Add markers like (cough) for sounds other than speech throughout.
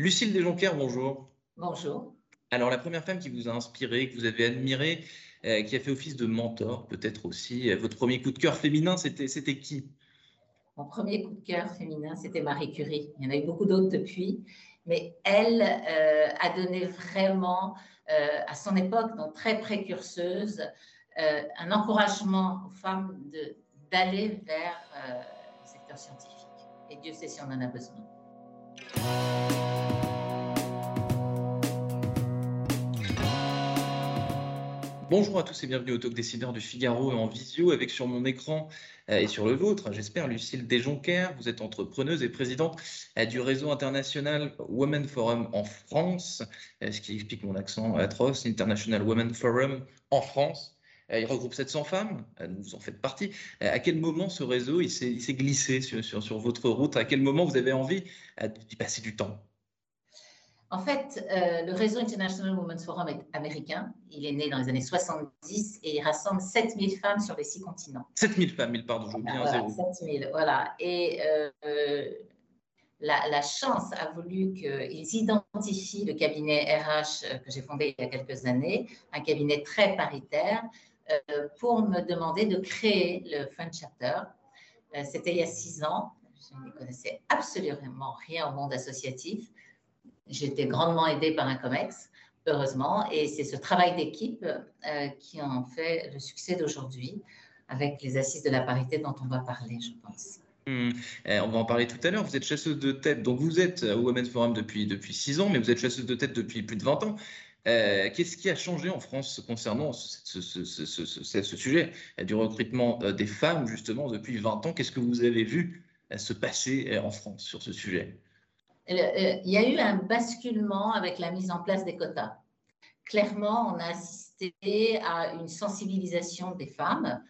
Lucille Desjonquières, bonjour. Bonjour. Alors, la première femme qui vous a inspiré, que vous avez admirée, euh, qui a fait office de mentor, peut-être aussi, euh, votre premier coup de cœur féminin, c'était, qui? Mon premier coup de cœur féminin, c'était Marie Curie. Il y en a eu beaucoup d'autres depuis, mais elle euh, a donné vraiment, à son époque, donc très précurseuse, un encouragement aux femmes d'aller vers le secteur scientifique. Et Dieu sait si on en a besoin. Bonjour à tous et bienvenue au Talk Décideur du Figaro en visio avec sur mon écran euh, et sur le vôtre, j'espère, Lucille Desjonquers. Vous êtes entrepreneuse et présidente euh, du réseau international Women Forum en France, euh, ce qui explique mon accent atroce, International Women Forum en France. Il regroupe 700 femmes, vous en faites partie. À quel moment ce réseau il s'est glissé sur, sur, votre route? À quel moment vous avez envie d'y passer du temps? En fait, euh, le réseau International Women's Forum est américain. Il est né dans les années 70 et il rassemble 7000 femmes sur les six continents. 7000 femmes, pardon, je voilà, zéro. 7000, voilà. Et euh, la, chance a voulu qu'ils identifient le cabinet RH euh, que j'ai fondé il y a quelques années, un cabinet très paritaire, pour me demander de créer le French Chapter. C'était il y a six ans. Je ne connaissais absolument rien au monde associatif. Été grandement aidée par un COMEX, heureusement, et c'est ce travail d'équipe euh, qui en fait le succès d'aujourd'hui avec les assises de la parité dont on va parler, je pense. Hmm. Eh, on va en parler tout à l'heure. Vous êtes chasseuse de tête. Donc, vous êtes au Women's Forum depuis, depuis 6 ans, mais vous êtes chasseuse de tête depuis plus de 20 ans. Euh, qu'est-ce qui a changé en France concernant ce, sujet du recrutement euh, des femmes, justement, depuis 20 ans? Qu'est-ce que vous avez vu se passer en France sur ce sujet? euh, il y a eu un basculement avec la mise en place des quotas. Clairement, on a assisté à une sensibilisation des femmes.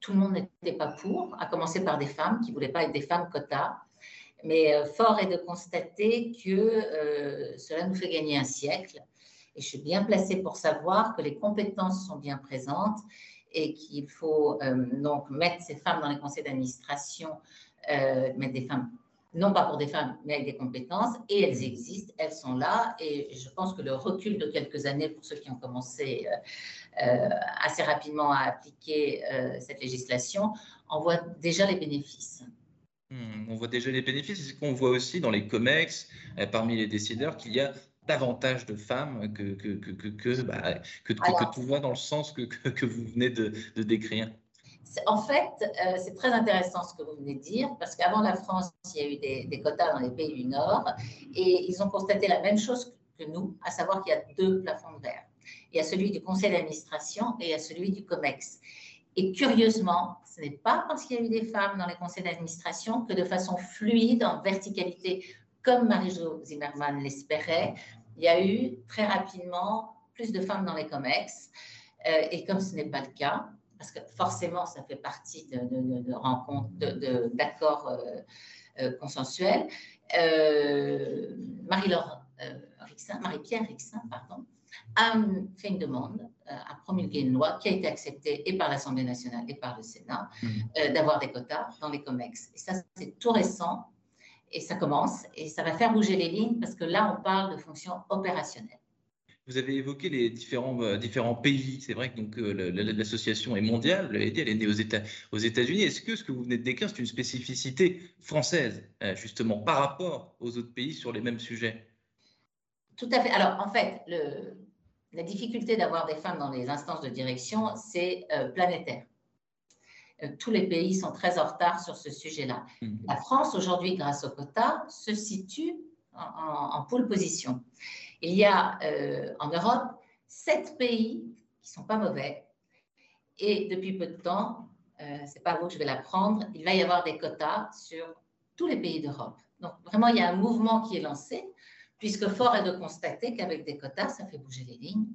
Tout le monde n'était pas pour, à commencer par des femmes qui ne voulaient pas être des femmes quotas. Mais euh, fort est de constater que euh, cela nous fait gagner un siècle. Et je suis bien placée pour savoir que les compétences sont bien présentes et qu'il faut donc mettre ces femmes dans les conseils d'administration, mettre des femmes non pas pour des femmes, mais avec des compétences, et elles existent, elles sont là, et je pense que le recul de quelques années pour ceux qui ont commencé euh, euh, assez rapidement à appliquer euh, cette législation en voit déjà les bénéfices. Hmm, on voit déjà les bénéfices, c'est qu'on voit aussi dans les COMEX, parmi les décideurs, qu'il y a davantage de femmes que, que, que, que, que, bah, que, tout va dans le sens que, que, vous venez de, de décrire. En fait, euh, c'est très intéressant ce que vous venez de dire, parce qu'avant la France, il y a eu des, quotas dans les pays du Nord, et ils ont constaté la même chose que nous, à savoir qu'il y a deux plafonds de verre. Il y a celui du conseil d'administration et il y a celui du COMEX. Et curieusement, ce n'est pas parce qu'il y a eu des femmes dans les conseils d'administration que de façon fluide, en verticalité, comme Marie-Jo Zimmermann l'espérait, il y a eu très rapidement plus de femmes dans les COMEX. Euh, et comme ce n'est pas le cas, parce que forcément, ça fait partie de, rencontres, d'accords euh, euh, consensuels. Euh, Marie-Laure Marie-Pierre Rixin, pardon, a fait une demande, a promulgué une loi qui a été acceptée et par l'Assemblée nationale et par le Sénat, mmh. d'avoir des quotas dans les COMEX. Et ça, c'est tout récent et ça commence et ça va faire bouger les lignes parce que là, on parle de fonctions opérationnelles. Vous avez évoqué les différents, euh, différents pays. C'est vrai que donc euh, l'association est mondiale, vous l'avez dit, elle est née aux, États, aux États-Unis. Est-ce que ce que vous venez de décrire, c'est une spécificité française, euh, justement, par rapport aux autres pays sur les mêmes sujets? Tout à fait. Alors, en fait, le, la difficulté d'avoir des femmes dans les instances de direction, c'est planétaire. tous les pays sont très en retard sur ce sujet-là. Mmh. La France, aujourd'hui, grâce au quota, se situe en, en pole position. Il y a euh, en Europe sept pays qui sont pas mauvais. Et depuis peu de temps, euh, ce n'est pas vous que je vais l'apprendre, il va y avoir des quotas sur tous les pays d'Europe. Donc vraiment, il y a un mouvement qui est lancé, puisque fort est de constater qu'avec des quotas, ça fait bouger les lignes,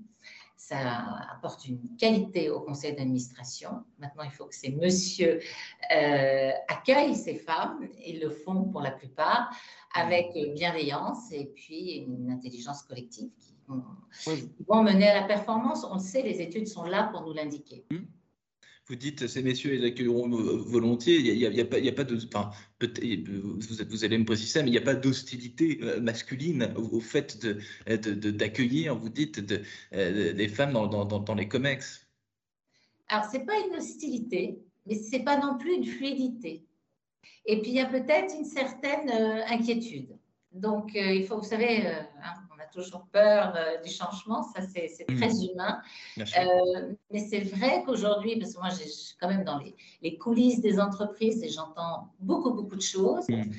ça apporte une qualité au conseil d'administration. Maintenant, il faut que ces messieurs euh, accueillent ces femmes, ils le font pour la plupart, avec bienveillance et puis une intelligence collective qui vont, mener à la performance. On le sait, les études sont là pour nous l'indiquer. Mmh. Vous dites ces messieurs ils accueilleront volontiers. Il n'y a, pas de. Enfin, vous, vous, allez me préciser, mais il n'y a pas d'hostilité masculine au, fait d'accueillir, de, vous dites, des femmes dans, les COMEX. Alors, ce n'est pas une hostilité, mais ce n'est pas non plus une fluidité. Et puis, il y a peut-être une certaine inquiétude. Donc, euh, il faut, vous savez, euh, hein, toujours peur euh, du changement, ça c'est très mm. humain. mais c'est vrai qu'aujourd'hui, parce que moi, je suis quand même dans les, coulisses des entreprises et j'entends beaucoup, beaucoup de choses. Mm.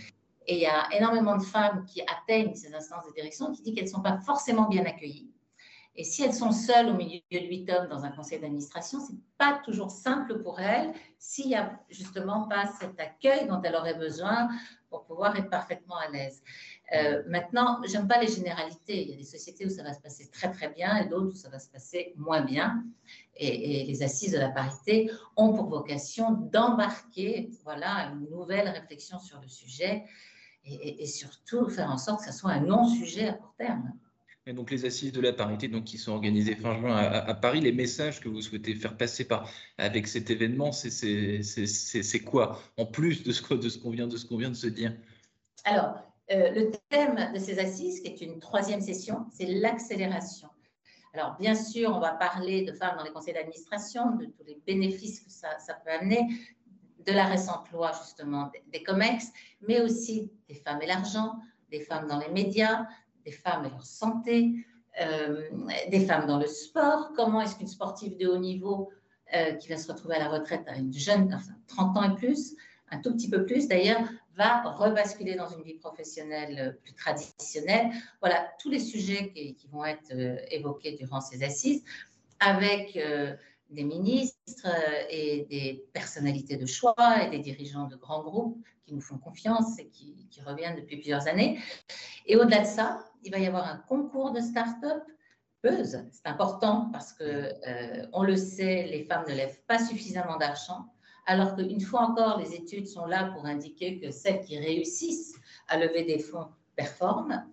Et il y a énormément de femmes qui atteignent ces instances de direction qui disent qu'elles ne sont pas forcément bien accueillies. Et si elles sont seules au milieu de huit hommes dans un conseil d'administration, ce n'est pas toujours simple pour elles s'il n'y a justement pas cet accueil dont elles auraient besoin pour pouvoir être parfaitement à l'aise. Euh, maintenant, j'aime pas les généralités. Il y a des sociétés où ça va se passer très très bien et d'autres où ça va se passer moins bien. Et, les assises de la parité ont pour vocation d'embarquer voilà, une nouvelle réflexion sur le sujet et, surtout faire en sorte que ce soit un non-sujet à court terme. Donc les assises de la parité donc, qui sont organisées fin juin à, Paris, les messages que vous souhaitez faire passer avec cet événement, c'est quoi en plus de ce, qu'on vient, qu vient de se dire? Alors, euh, le thème de ces assises, qui est une troisième session, c'est l'accélération. Alors, bien sûr, on va parler de femmes dans les conseils d'administration, de tous les bénéfices que ça, peut amener, de la récente loi, justement, des, COMEX, mais aussi des femmes et l'argent, des femmes dans les médias, des femmes et leur santé, euh, des femmes dans le sport. Comment est-ce qu'une sportive de haut niveau euh, qui va se retrouver à la retraite à une jeune, enfin, 30 ans et plus, un tout petit peu plus d'ailleurs, va rebasculer dans une vie professionnelle euh, plus traditionnelle? Voilà tous les sujets qui, vont être évoqués durant ces assises avec des ministres et des personnalités de choix et des dirigeants de grands groupes qui nous font confiance et qui, reviennent depuis plusieurs années. Et au-delà de ça, il va y avoir un concours de start-up. C'est important parce que, on le sait, les femmes ne lèvent pas suffisamment d'argent alors qu'une fois encore, les études sont là pour indiquer que celles qui réussissent à lever des fonds performent.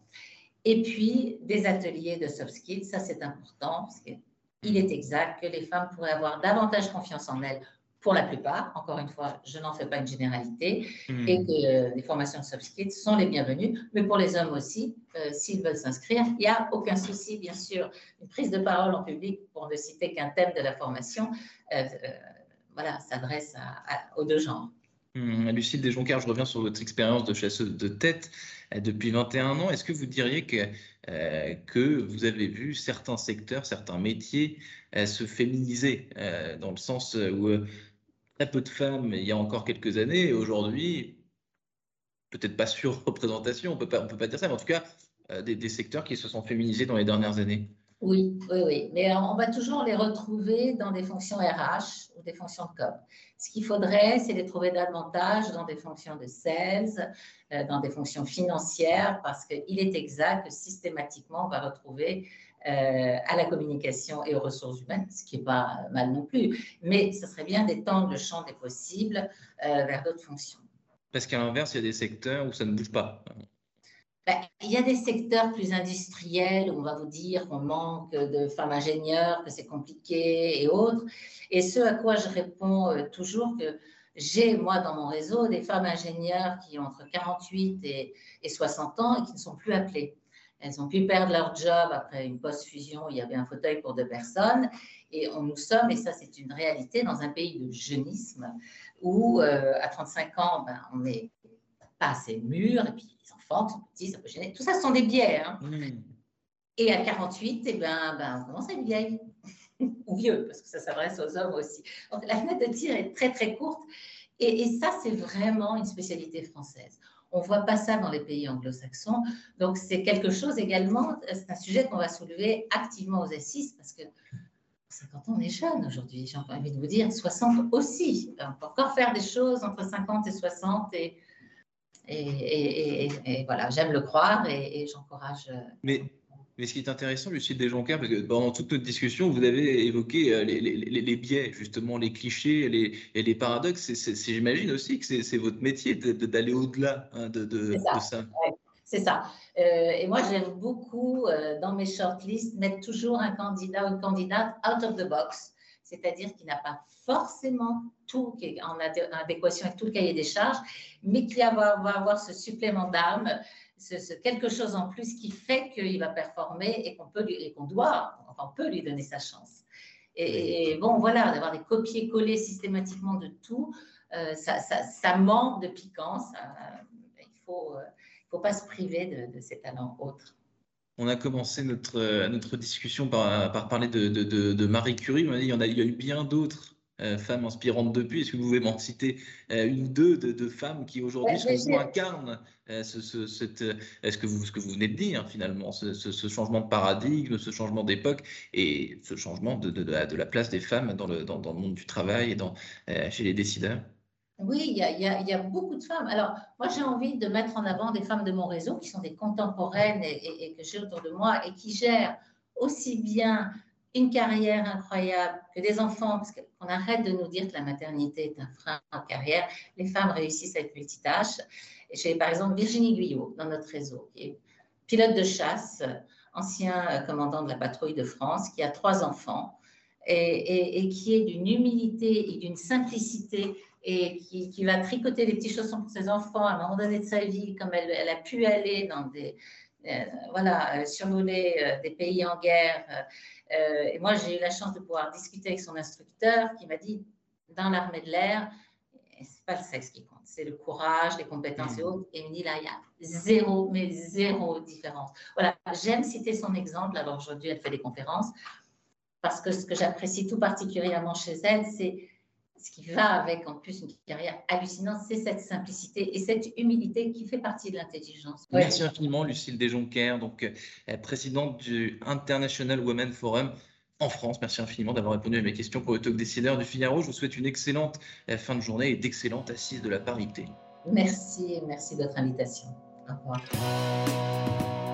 Et puis, des ateliers de soft skills, ça c'est important, parce qu'il est exact que les femmes pourraient avoir davantage confiance en elles pour la plupart, encore une fois, je n'en fais pas une généralité, hmm. et que euh, les formations de soft skills sont les bienvenues, mais pour les hommes aussi, euh, s'ils veulent s'inscrire, il n'y a aucun souci, bien sûr. Une prise de parole en public, pour ne citer qu'un thème de la formation, euh, voilà, s'adresse aux deux genres. Hum, Lucille Desjoncar, je reviens sur votre expérience de chasseuse de tête euh, depuis 21 ans. Est-ce que vous diriez que, euh, que vous avez vu certains secteurs, certains métiers euh, se féminiser, dans le sens où très peu de femmes il y a encore quelques années, aujourd'hui, peut-être pas sur représentation, on ne peut pas dire ça, mais en tout cas, des secteurs qui se sont féminisés dans les dernières années? Oui, oui, oui. Mais on va toujours les retrouver dans des fonctions RH ou des fonctions de com. Ce qu'il faudrait, c'est les trouver davantage dans des fonctions de sales, euh, dans des fonctions financières, parce qu'il est exact que systématiquement, on va retrouver euh, à la communication et aux ressources humaines, ce qui n'est pas mal non plus. Mais ce serait bien d'étendre le champ des possibles euh, vers d'autres fonctions. Parce qu'à l'inverse, il y a des secteurs où ça ne bouge pas. Ben, il y a des secteurs plus industriels où on va vous dire qu'on manque de femmes ingénieurs, que c'est compliqué et autres. Et ce à quoi je réponds euh, toujours que j'ai, moi, dans mon réseau, des femmes ingénieures qui ont entre 48 et, 60 ans et qui ne sont plus appelées. Elles ont pu perdre leur job après une post-fusion où il y avait un fauteuil pour deux personnes. Et on, nous sommes, et ça c'est une réalité, dans un pays de jeunisme où euh, à 35 ans, ben, on n'est pas assez mûr, et puis enfants petits, ça peut gêner. Tout ça, ce sont des biais. Hein. Hmm. Et à 48, eh ben, ben, on commence à être vieille (laughs) ou vieux, parce que ça s'adresse aux hommes aussi. Donc la fenêtre de tir est très très courte. Et, et ça, c'est vraiment une spécialité française. On ne voit pas ça dans les pays anglo-saxons. Donc c'est quelque chose également, c'est un sujet qu'on va soulever activement aux assises, parce que 50 ans, on est jeune aujourd'hui. J'ai envie de vous dire, 60 aussi. On peut encore faire des choses entre 50 et 60 et et, voilà, j'aime le croire et, j'encourage. Euh, mais, mais ce qui est intéressant, Lucille Desjoncar, parce que pendant toute notre discussion, vous avez évoqué euh, les, les, biais, justement, les clichés les, et les paradoxes. J'imagine aussi que c'est votre métier d'aller au-delà hein, de, de, ça. C'est ça. Euh, et moi, j'aime beaucoup, dans mes shortlists, mettre toujours un candidat ou une candidate out of the box c'est-à-dire qui n'a pas forcément tout qui est en adéquation avec tout le cahier des charges, mais qui va avoir ce supplément d'âme, ce, quelque chose en plus qui fait qu'il va performer et qu'on peut et qu'on doit, enfin, on peut lui donner sa chance. Et, bon, voilà, d'avoir des copier-coller systématiquement de tout, euh, ça, ça, manque de piquance. il ne faut, euh, faut, pas se priver de, de ces talents autres. On a commencé notre, notre discussion par, par parler de, de, de, Marie Curie. Il y, en a, il y a eu bien d'autres euh, femmes inspirantes depuis. Est-ce que vous pouvez m'en citer euh, une ou deux de, femmes qui aujourd'hui incarnent euh, ce, cette, ce, que vous, ce que vous venez de dire finalement, ce, changement de paradigme, ce changement d'époque et ce changement de, de, la place des femmes dans le, dans, dans le monde du travail et dans, chez les décideurs? Oui, il y, a, beaucoup de femmes. Alors, moi, j'ai envie de mettre en avant des femmes de mon réseau qui sont des contemporaines et, que j'ai autour de moi et qui gèrent aussi bien une carrière incroyable que des enfants, parce qu'on arrête de nous dire que la maternité est un frein en carrière. Les femmes réussissent avec multitâches. J'ai par exemple Virginie Guyot dans notre réseau, qui est pilote de chasse, ancien commandant de la patrouille de France, qui a trois enfants et, et qui est d'une humilité et d'une simplicité et qui, va tricoter des petits chaussons pour ses enfants à un moment donné de sa vie, comme elle, elle a pu aller dans des, euh, voilà, euh, survoler euh, des pays en guerre. et moi, j'ai eu la chance de pouvoir discuter avec son instructeur qui m'a dit, dans l'armée de l'air, c'est pas le sexe qui compte, c'est le courage, les compétences et mmh. autres. Et il me dit là, il y a zéro, mais zéro différence. Voilà, j'aime citer son exemple. Alors aujourd'hui, elle fait des conférences parce que ce que j'apprécie tout particulièrement chez elle, c'est ce qui va avec en plus une carrière hallucinante, c'est cette simplicité et cette humilité qui fait partie de l'intelligence. Merci infiniment, Lucille Desjonquer, donc euh, présidente du International Women Forum en France. Merci infiniment d'avoir répondu à mes questions pour le talk décideur du Figaro. Je vous souhaite une excellente euh, fin de journée et d'excellentes assises de la parité. Merci, merci de votre invitation. Au revoir.